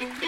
Mm-hmm.